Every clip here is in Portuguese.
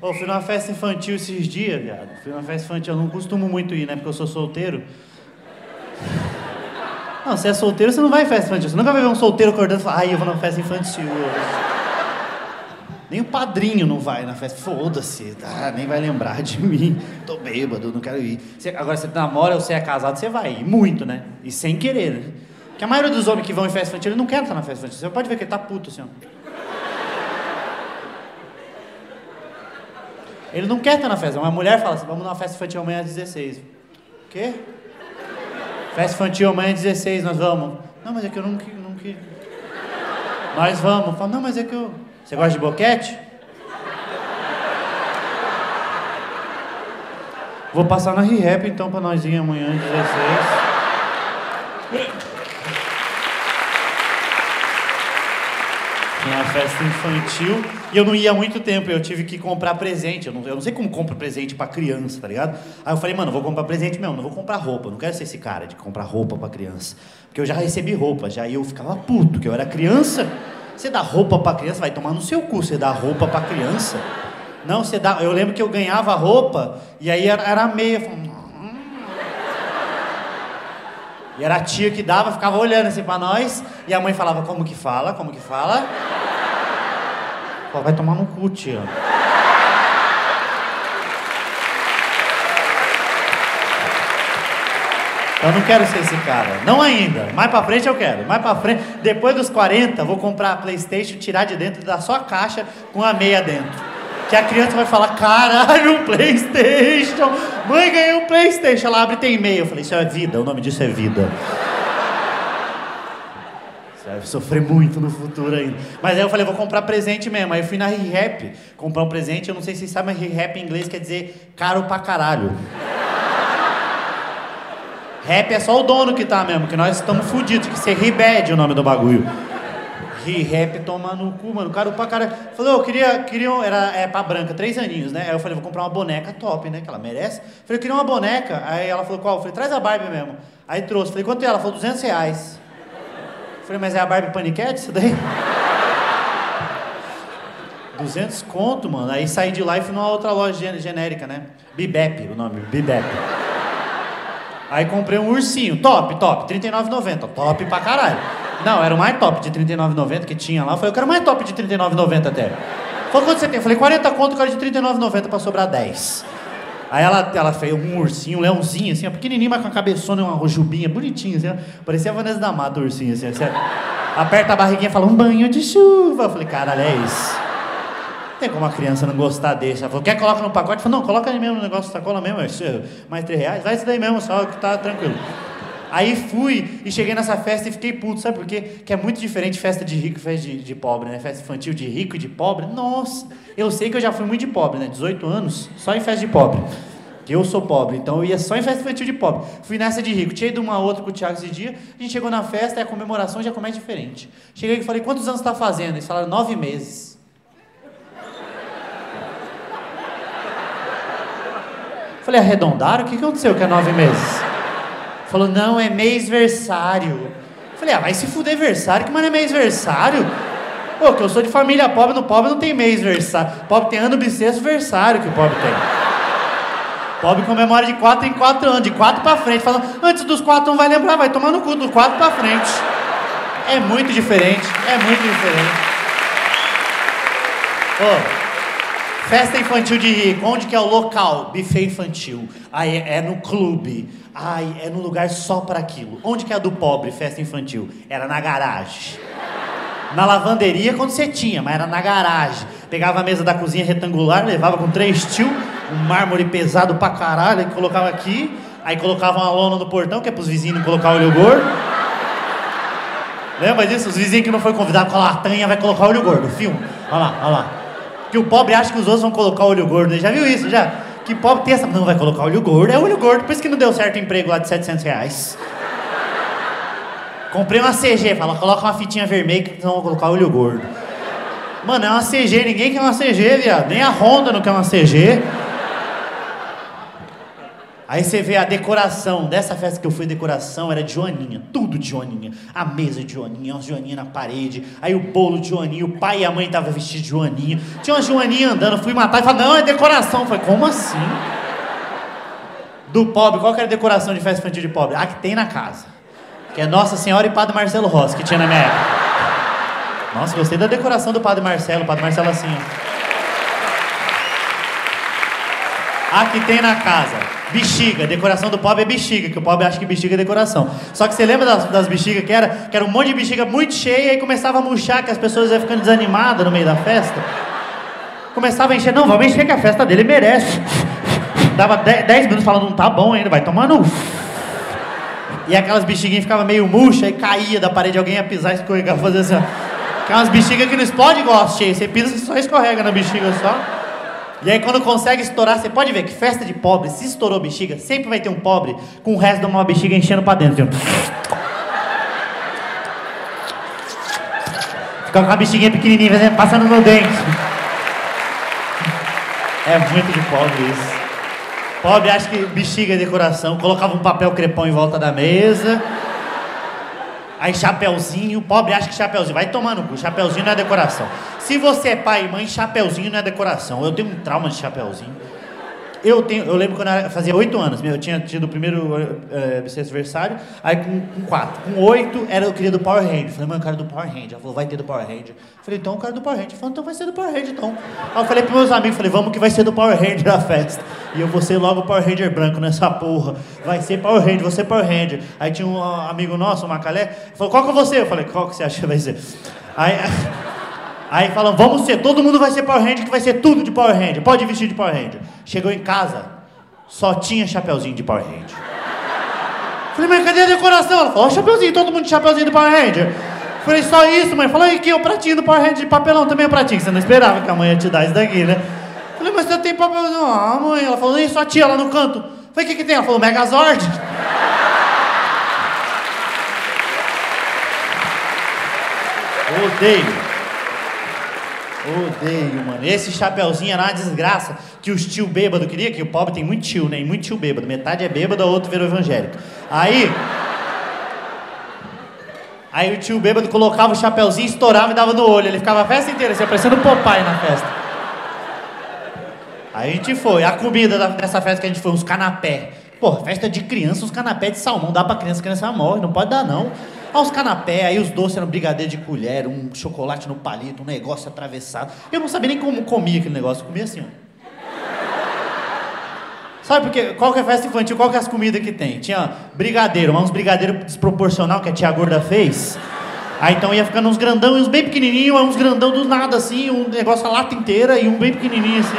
Ô, fui numa festa infantil esses dias, viado. Fui numa festa infantil, eu não costumo muito ir, né? Porque eu sou solteiro. Não, se é solteiro, você não vai em festa infantil. Você nunca vai ver um solteiro acordando e falar, ai, eu vou numa festa infantil. Nem o padrinho não vai na festa. Foda-se, tá? nem vai lembrar de mim. Tô bêbado, não quero ir. Você- agora, você namora ou você é casado, você vai ir. Muito, né? E sem querer, né? Porque a maioria dos homens que vão em festa infantil, eles não querem estar na festa infantil. Você pode ver que ele tá puto, assim, ó. Ele não quer estar na festa. Uma mulher fala assim, vamos numa festa infantil amanhã às 16. O quê? Festa infantil amanhã às 16, nós vamos. Não, mas é que eu não, que- não que... Nós vamos. Fala, não, mas é que eu... Você gosta de boquete? Vou passar na ReHap então pra nós ir amanhã às 16. Tinha uma festa infantil e eu não ia há muito tempo, eu tive que comprar presente. Eu não, eu não sei como compra presente pra criança, tá ligado? Aí eu falei, mano, vou comprar presente mesmo, não vou comprar roupa. Não quero ser esse cara de comprar roupa pra criança. Porque eu já recebi roupa, já e eu ficava puto, que eu era criança. Você dá roupa pra criança, vai tomar no seu cu, você dá roupa pra criança. Não, você dá. Eu lembro que eu ganhava roupa e aí era, era meia. falava, "Hum." E era a tia que dava, ficava olhando assim pra nós, e a mãe falava, como que fala? Como que fala? Pô, vai tomar no cu, tia. Eu não quero ser esse cara. Não ainda. Mais pra frente eu quero. Mais pra frente. Depois dos 40, vou comprar a Playstation, tirar de dentro da sua caixa com a meia dentro. Que a criança vai falar, caralho, um Playstation! Mãe, ganhei um Playstation. Ela abre e tem meia. Eu falei, isso é vida, o nome disso é vida. Vai sofrer muito no futuro ainda. Mas aí eu falei, vou comprar presente mesmo. Aí eu fui na ReHap comprar um presente. Eu não sei se vocês sabem, mas ReHap em inglês quer dizer caro pra caralho. Rap é só o dono que tá mesmo, que nós estamos fudidos, que ser Ribad o nome do bagulho. Rap toma no cu, mano. Caro pra caralho. Falou, eu queria, queria era é, pra branca, três aninhos, né? Aí eu falei, vou comprar uma boneca top, né? Que ela merece. Falei, eu queria uma boneca. Aí ela falou, qual? Eu falei, traz a Barbie mesmo. Aí trouxe. Falei, quanto é? Ela falou, 200 reais. Falei, mas é a Barbie Paniquete isso daí? 200 conto, mano. Aí saí de lá e fui numa outra loja gen- genérica, né? Bibep, o nome, Bibep. Aí comprei um ursinho, top, top, R$39,90, top pra caralho. Não, era o mais top de R$39,90 que tinha lá. Eu falei, eu quero mais top de R$39,90 até. Falei, quanto você tem? Eu falei, 40 conto, eu quero de R$39,90 pra sobrar 10. Aí ela, ela fez um ursinho, um leãozinho, assim, pequenininho, mas com a cabeçona, uma rojubinha, bonitinho, assim, ó. Parecia a Vanessa da Mata, o ursinho, assim, assim. Aperta a barriguinha e fala, um banho de chuva. Eu falei, caralho, é isso. Tem como a criança não gostar desse? Ela falou, quer coloca no pacote? Eu falei, não, coloca aí mesmo no negócio sacola mesmo, é mais 3 reais, vai isso daí mesmo, só que tá tranquilo. Aí fui e cheguei nessa festa e fiquei puto, sabe por quê? Que é muito diferente festa de rico e festa de, de pobre, né? Festa infantil de rico e de pobre. Nossa, eu sei que eu já fui muito de pobre, né? 18 anos, só em festa de pobre. Eu sou pobre, então eu ia só em festa infantil de pobre. Fui nessa de rico. Tinha ido uma outra com o Thiago esse dia. A gente chegou na festa e a comemoração já começa diferente. Cheguei e falei, quantos anos você tá fazendo? Eles falaram, nove meses. Falei, arredondaram? O que aconteceu que é nove meses? Falou, não, é mês-versário. Falei, ah, vai se fuder versário, que mano é mês-versário? Pô, que eu sou de família pobre, no pobre não tem mês-versário. Pobre tem ano bissexto versário que o pobre tem. Pobre comemora de quatro em quatro anos, de quatro pra frente. Falando, antes dos quatro não vai lembrar, vai tomar no cu, dos quatro pra frente. É muito diferente, é muito diferente. Ô, festa infantil de rico, onde que é o local? Buffet infantil. Aí é, no clube. Ai, é no lugar só para aquilo. Onde que é a do pobre, festa infantil? Era na garagem. Na lavanderia quando você tinha, mas era na garagem. Pegava a mesa da cozinha retangular, levava com três tio, um mármore pesado pra caralho, aí colocava aqui, aí colocava uma lona no portão, que é pros vizinhos não colocar olho gordo. Lembra disso? Os vizinhos que não foi convidado com a latanha vai colocar olho gordo. Filma. Olha lá, olha lá. Que o pobre acha que os outros vão colocar olho gordo. Já viu isso? Já? Que pobre tem essa. Não, vai colocar olho gordo. É olho gordo. Por isso que não deu certo o emprego lá de 700 reais. Comprei uma CG. Fala, coloca uma fitinha vermelha que não vão colocar olho gordo. Mano, é uma CG. Ninguém quer uma CG, viado. Nem a Honda não quer uma CG. Aí você vê a decoração dessa festa que eu fui, decoração era de Joaninha, tudo de Joaninha. A mesa de Joaninha, umas Joaninha na parede, aí o bolo de Joaninha, o pai e a mãe estavam vestidos de Joaninha. Tinha uma Joaninha andando, fui matar e falei, não, é decoração. Eu falei, como assim? Do pobre, qual que era a decoração de festa infantil de pobre? A que tem na casa. Que é Nossa Senhora e Padre Marcelo Rossi, que tinha na minha época. Nossa, gostei da decoração do Padre Marcelo, Padre Marcelo assim, ó. A que tem na casa. Bexiga, decoração do pobre é bexiga, que o pobre acha que bexiga é decoração. Só que você lembra das, das bexigas que era? Que era um monte de bexiga muito cheia e começava a murchar, que as pessoas iam ficando desanimadas no meio da festa. Começava a encher, não, vamos encher que a festa dele merece. Dava 10 minutos falando, não tá bom ainda, vai tomando. E aquelas bexiguinhas ficavam meio murcha e caía da parede, alguém ia pisar, escorregar, fazer assim, ó. Aquelas bexigas que não explode igual cheia, você pisa e só escorrega na bexiga só. E aí quando consegue estourar, você pode ver que festa de pobre, se estourou bexiga, sempre vai ter um pobre com o resto de uma bexiga enchendo pra dentro. Assim. Fica com a bexiguinha pequenininha, passando no dente. É muito de pobre isso. Pobre acha que bexiga é decoração, colocava um papel crepom em volta da mesa. Aí chapeuzinho, pobre acha que chapeuzinho, vai tomar no cu, chapeuzinho não é decoração. Se você é pai e mãe, chapeuzinho não é decoração. Eu tenho um trauma de chapeuzinho. Eu, tenho, eu lembro quando eu fazia oito anos, eu tinha tido o primeiro é, aniversário, aí com, quatro. Com oito, era, eu queria do Power Ranger. Falei, mãe, eu quero do Power Ranger. Ela falou, vai ter do Power Ranger. Falei, então eu quero do Power Ranger. Falei, então vai ser do Power Ranger, então. Aí eu falei pros meus amigos, falei, vamos que vai ser do Power Ranger a festa. E eu vou ser logo Power Ranger branco nessa porra. Vai ser Power Ranger, você Power Ranger. Aí tinha um amigo nosso, o Macalé, falou, qual que é você? Eu falei, qual que você acha que vai ser? Aí... Aí falam, vamos ser, todo mundo vai ser Power Ranger, que vai ser tudo de Power Ranger, pode vestir de Power Ranger. Chegou em casa, só tinha chapeuzinho de Power Ranger. Falei, mas cadê a decoração? Ela falou, ó, chapeuzinho, todo mundo de chapeuzinho de Power Ranger. Falei, só isso, mãe? Falou, aqui, o pratinho do Power Ranger de papelão também é pratinho. Você não esperava que a mãe ia te dar isso daqui, né? Falei, mas você tem papelão? Ah, mãe. Ela falou, e sua tia lá no canto? Falei, o que que tem? Ela falou, Megazord. Odeio. Odeio, mano. Esse chapeuzinho era uma desgraça que os tio bêbado queria, que o pobre tem muito tio, né? E muito tio bêbado. Metade é bêbado, a outro virou evangélico. Aí. Aí o tio bêbado colocava o chapeuzinho, estourava e dava no olho. Ele ficava a festa inteira, assim, parecendo um na festa. Aí a gente foi. A comida dessa festa que a gente foi, uns canapé. Pô, festa de criança, uns canapé de salmão. Dá pra criança, criança morre, não pode dar não. Aí os canapé, aí os doces eram brigadeiro de colher, um chocolate no palito, um negócio atravessado. Eu não sabia nem como comia aquele negócio, eu comia assim, ó. Sabe porque qual que é festa infantil, qual que é as comidas que tem? Tinha brigadeiro, mas uns brigadeiro desproporcional que a tia gorda fez. Aí então ia ficando uns grandão e uns bem pequenininhos, uns grandão do nada assim, um negócio a lata inteira e um bem pequenininho assim.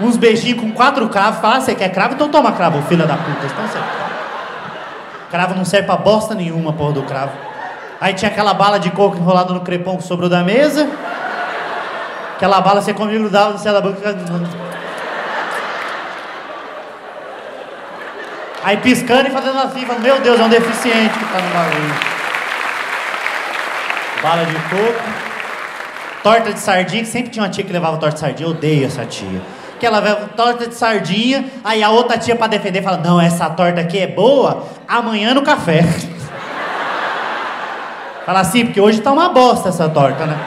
Uns beijinhos com quatro cravos. Fala, ah, você quer cravo? Então toma cravo, filha da puta. Então você... Cravo não serve pra bosta nenhuma, porra do cravo. Aí tinha aquela bala de coco enrolada no crepom que sobrou da mesa. Aquela bala você comia grudava no céu da boca. Aí piscando e fazendo assim, falando, meu Deus, é um deficiente que tá no bagulho. Bala de coco. Torta de sardinha, que sempre tinha uma tia que levava torta de sardinha. Eu odeio essa tia que ela vai torta de sardinha, aí a outra tia para defender fala: "Não, essa torta aqui é boa, amanhã no café". fala assim, porque hoje tá uma bosta essa torta, né?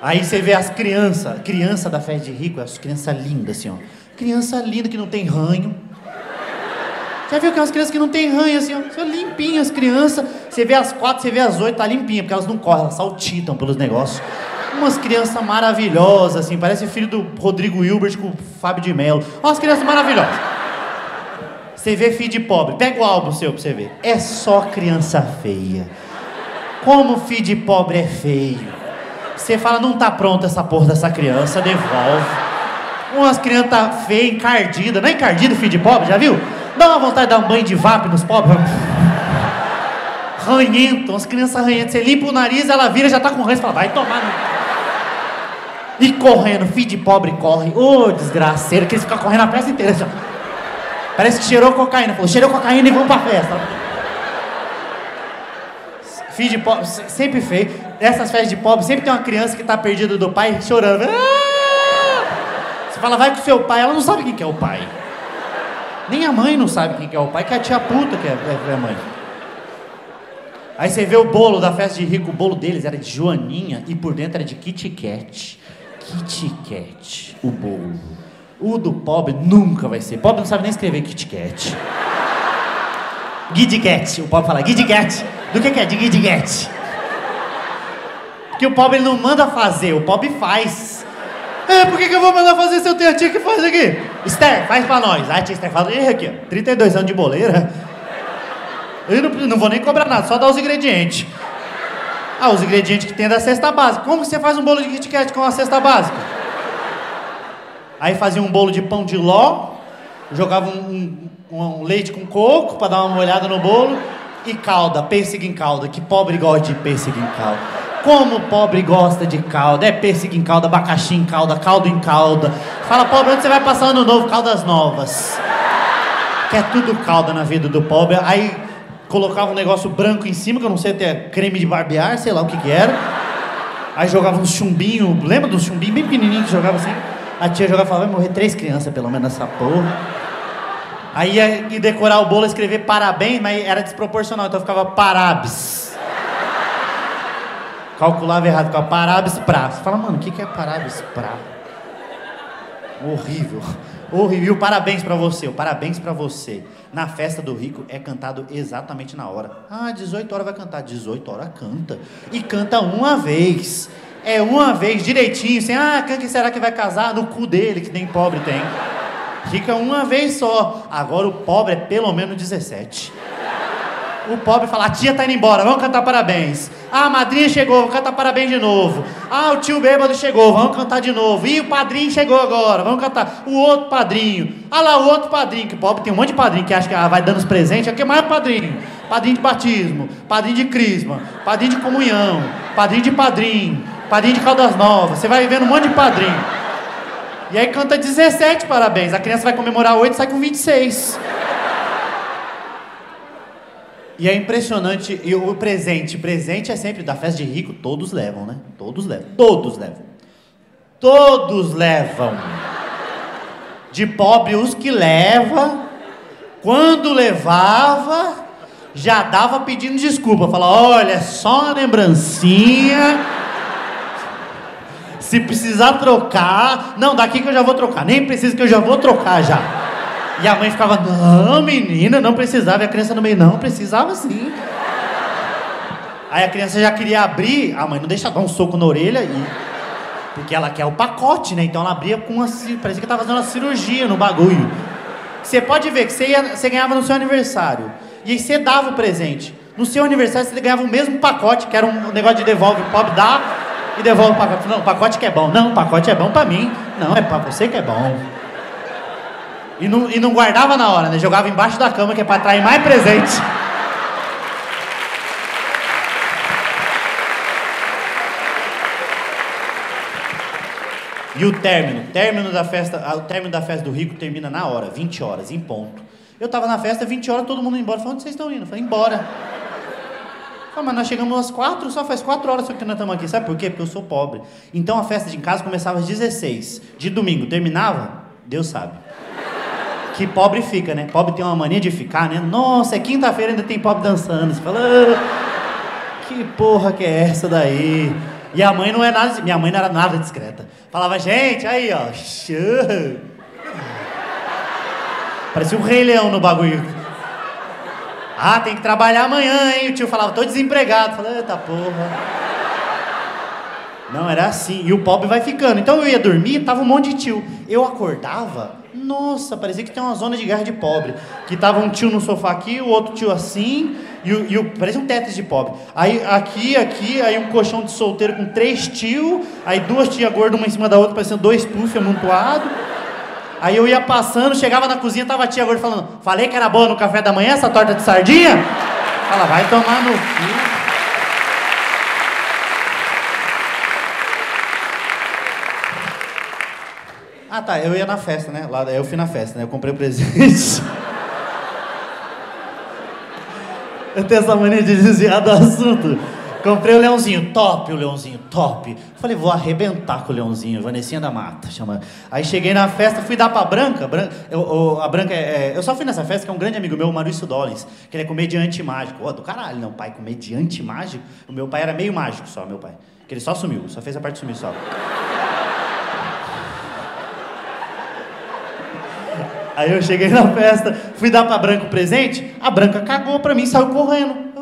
Aí você vê as crianças, criança da festa de rico, as crianças lindas assim, ó. Criança linda que não tem ranho. Já viu aquelas crianças que não tem ranho assim, ó? São limpinhas as crianças. Você vê as quatro, você vê as oito, tá limpinha, porque elas não correm, elas saltitam pelos negócios umas crianças maravilhosas, assim, parece filho do Rodrigo Hilbert com o Fábio de Mello. Umas crianças maravilhosas. Você vê filho de pobre, pega o álbum seu pra você ver. É só criança feia. Como filho de pobre é feio. Você fala, não tá pronta essa porra dessa criança, devolve. Umas crianças feias, encardidas. Não é encardida filho de pobre, já viu? Dá uma vontade de dar um banho de vape nos pobres. Ranhento, umas crianças ranhentas. Você limpa o nariz, ela vira, já tá com ranço. Fala, vai tomar no... E correndo, filho de pobre corre. Ô, oh, desgraceiro, que eles ficam correndo a festa inteira. Já. Parece que cheirou cocaína. Falou, cheirou cocaína e vamos pra festa. Filho de pobre, sempre feio. Nessas festas de pobre, sempre tem uma criança que tá perdida do pai chorando. Ah! Você fala, vai com seu pai. Ela não sabe quem que é o pai. Nem a mãe não sabe quem que é o pai, que é a tia puta que é, é a mãe. Aí você vê o bolo da festa de rico, o bolo deles era de joaninha e por dentro era de Kit Kat. Kit Kat, o bolo. O do pobre nunca vai ser. Pobre não sabe nem escrever Kit Kat. Kit Kat, o pobre fala Kit Kat. Do que, que é de Kit Kat? Porque o pobre não manda fazer, o pobre faz. É, por que, que eu vou mandar fazer se eu tenho a tia que faz aqui? Esther, faz pra nós. A tia Esther fala, e aqui, ó, 32 anos de boleira. Eu não, não vou nem cobrar nada, só dar os ingredientes. Ah, os ingredientes que tem da cesta básica. Como que você faz um bolo de Kit Kat com a cesta básica? Aí fazia um bolo de pão de ló, jogava um, um, um leite com coco para dar uma molhada no bolo e calda, pêssego em calda. Que pobre gosta de pêssego em calda. Como pobre gosta de calda. É pêssego em calda, abacaxi em calda, caldo em calda. Fala, pobre, onde você vai passar ano novo? Caldas novas. Quer tudo calda na vida do pobre. Aí colocava um negócio branco em cima, que eu não sei até creme de barbear, sei lá o que que era. Aí jogava um chumbinho, lembra do chumbinho bem pequenininho que jogava assim? A tia jogava e falava, vai morrer três crianças pelo menos nessa porra. Aí ia decorar o bolo, escrever parabéns, mas era desproporcional, então ficava parabéns. Calculava errado, ficava parabéns pra. Você fala, mano, o que, que é parabéns pra? Horrível. Horrível. E o parabéns para você, parabéns para você. Na festa do rico é cantado exatamente na hora. Ah, 18 horas vai cantar. 18 horas canta. E canta uma vez. É uma vez direitinho, sem, ah, quem será que vai casar? No cu dele, que nem pobre tem. Fica uma vez só. Agora o pobre é pelo menos 17. O pobre fala, a tia tá indo embora, vamos cantar parabéns. Ah, a madrinha chegou, vamos cantar parabéns de novo. Ah, o tio bêbado chegou, vamos cantar de novo. E o padrinho chegou agora, vamos cantar. O outro padrinho. Ah lá, o outro padrinho, que pobre tem um monte de padrinho que acha que ah, vai dando os presentes. É mais padrinho. Padrinho de batismo, padrinho de crisma, padrinho de comunhão, padrinho de padrinho, padrinho de caldas novas. Você vai vendo um monte de padrinho. E aí canta 17 parabéns. A criança vai comemorar 8 e sai com 26. E é impressionante, e o presente, presente é sempre da festa de rico, todos levam, né? Todos levam, todos levam. Todos levam. De pobre os que leva, quando levava, já dava pedindo desculpa, falava, olha, só uma lembrancinha. Se precisar trocar, não, daqui que eu já vou trocar, nem precisa que eu já vou trocar já. E a mãe ficava, não, menina, não precisava. E a criança no meio, não, precisava sim. Aí a criança já queria abrir, a mãe não deixa dar um soco na orelha e. Porque ela quer o pacote, né? Então ela abria com uma. Parecia que estava fazendo uma cirurgia no bagulho. Você pode ver que você, você ganhava no seu aniversário. E aí você dava o presente. No seu aniversário você ganhava o mesmo pacote, que era um negócio de devolve, o pobre dá e devolve o pacote. Não, o pacote que é bom. Não, o pacote é bom para mim. Não, é para você que é bom. E não, e não guardava na hora, né? Jogava embaixo da cama, que é para atrair mais presente. E o término, término da festa, o término da festa do rico termina na hora, 20 horas, em ponto. Eu tava na festa, 20 horas, todo mundo embora. Falei, onde vocês estão indo? Falei, embora. Falei, mas nós chegamos às 4, só faz 4 horas que nós estamos aqui. Sabe por quê? Porque eu sou pobre. Então a festa de casa começava às 16. De domingo terminava, Deus sabe. Que pobre fica, né? Pobre tem uma mania de ficar, né? Nossa, é quinta-feira ainda tem pobre dançando. Você fala, ah, que porra que é essa daí? E a mãe não é nada, minha mãe não era nada discreta. Falava, gente, aí ó, parecia um rei leão no bagulho. Ah, tem que trabalhar amanhã, hein? O tio falava, tô desempregado. Falei, eita porra. Não, era assim. E o pobre vai ficando. Então eu ia dormir, tava um monte de tio. Eu acordava, nossa, parecia que tem uma zona de guerra de pobre. Que tava um tio no sofá aqui, o outro tio assim, e o, e o parecia um Tetris de pobre. Aí aqui, aqui, aí um colchão de solteiro com três tios, aí duas tias gordas, uma em cima da outra, parecendo dois puff amontoados. Aí eu ia passando, chegava na cozinha, tava a tia gorda falando, falei que era boa no café da manhã essa torta de sardinha? Fala, vai tomar no cu. Ah, tá, eu ia na festa, né? Lá, eu fui na festa, né? Eu comprei o presente. eu tenho essa mania de desviar do assunto. Comprei o leãozinho, top o leãozinho, top. Falei, vou arrebentar com o leãozinho, Vanessinha da Mata, chama. Aí cheguei na festa, fui dar pra Branca. Branca eu, eu, a Branca é, é, Eu só fui nessa festa que é um grande amigo meu, o Maurício Dollins, que ele é comediante mágico. Ô, do caralho, não, pai, comediante mágico? O meu pai era meio mágico só, meu pai. Que ele só sumiu, só fez a parte de sumir só. Aí eu cheguei na festa, fui dar pra Branca o presente, a Branca cagou pra mim, saiu correndo.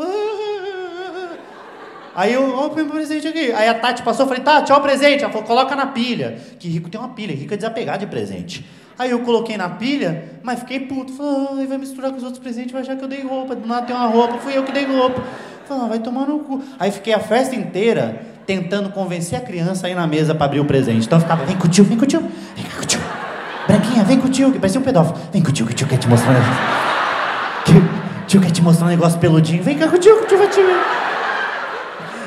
Aí eu, ó, o presente aqui. Aí a Tati passou, falei, Tati, ó o presente. Ela falou, coloca na pilha. Que rico tem uma pilha, rico é desapegar de presente. Aí eu coloquei na pilha, mas fiquei puto. Falei, vai misturar com os outros presentes, vai achar que eu dei roupa. Do nada tem uma roupa, fui eu que dei roupa. Falei, ah, vai tomar no cu. Aí fiquei a festa inteira tentando convencer a criança a ir na mesa para abrir o presente. Então eu ficava, vem com o tio, vem com o tio, vem com. Branquinha, vem com o tio, que parecia um pedófilo. Vem com o tio, que o tio quer te mostrar um negócio. Tio, tio quer te mostrar um negócio peludinho. Vem cá com o tio, que o tio vai te ver.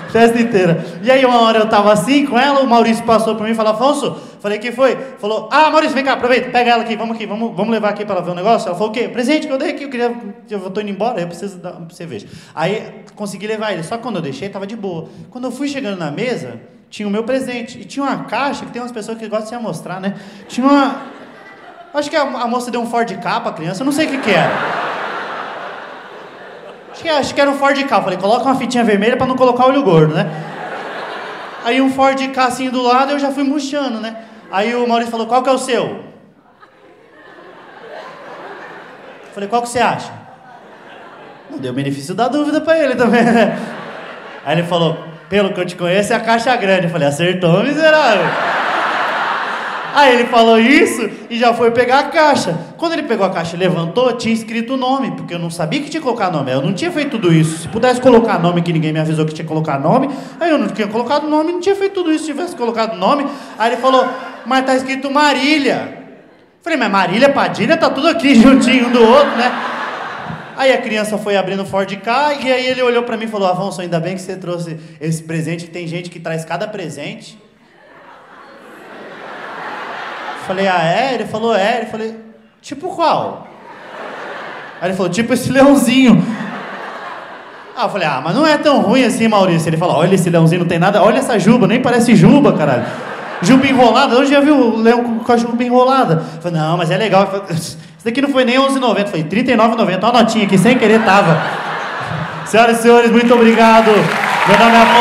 Festa inteira. E aí uma hora eu tava assim com ela, o Maurício passou por mim e falou, Afonso, falei, que foi? Falou, ah, Maurício, vem cá, aproveita, pega ela aqui, vamos aqui, vamos, vamos levar aqui para ela ver o um negócio. Ela falou, o quê? Presente que eu dei aqui, eu queria, eu tô indo embora, eu preciso dar uma cerveja. Aí consegui levar ele, só que quando eu deixei, tava de boa. Quando eu fui chegando na mesa, tinha o meu presente, e tinha uma caixa, que tem umas pessoas que gostam de se mostrar, né? Tinha uma... Acho que a, a moça deu um Ford K pra criança, eu não sei o que que era. Acho que, acho que era um Ford K. Falei, coloca uma fitinha vermelha para não colocar olho gordo, né? Aí um Ford K assim do lado, eu já fui murchando, né? Aí o Maurício falou, qual que é o seu? Falei, qual que você acha? Não deu benefício da dúvida para ele também, né? Aí ele falou, pelo que eu te conheço, é a caixa grande. Eu falei, acertou, miserável. Aí ele falou isso e já foi pegar a caixa. Quando ele pegou a caixa levantou, tinha escrito o nome, porque eu não sabia que tinha que colocar nome. Eu não tinha feito tudo isso. Se pudesse colocar nome, que ninguém me avisou que tinha que colocar nome, aí eu não tinha colocado nome, não tinha feito tudo isso. Se tivesse colocado nome, aí ele falou, mas tá escrito Marília. Falei, mas Marília, Padilha, tá tudo aqui juntinho um do outro, né? Aí a criança foi abrindo o Ford K e aí ele olhou para mim e falou: Afonso, ainda bem que você trouxe esse presente. Tem gente que traz cada presente. Falei, ah, é? Ele falou, é. Ele falei, tipo qual? Aí ele falou, tipo esse leãozinho. Ah, eu falei, ah, mas não é tão ruim assim, Maurício. Ele falou, olha esse leãozinho, não tem nada. Olha essa juba, nem parece juba, caralho. Juba enrolada, onde já viu o leão com a juba enrolada? Eu falei, não, mas é legal. Falei, Isso daqui não foi nem 11,90, foi 39,90. Olha a notinha aqui, sem querer tava. Senhoras e senhores, muito obrigado. Meu nome é Afonso.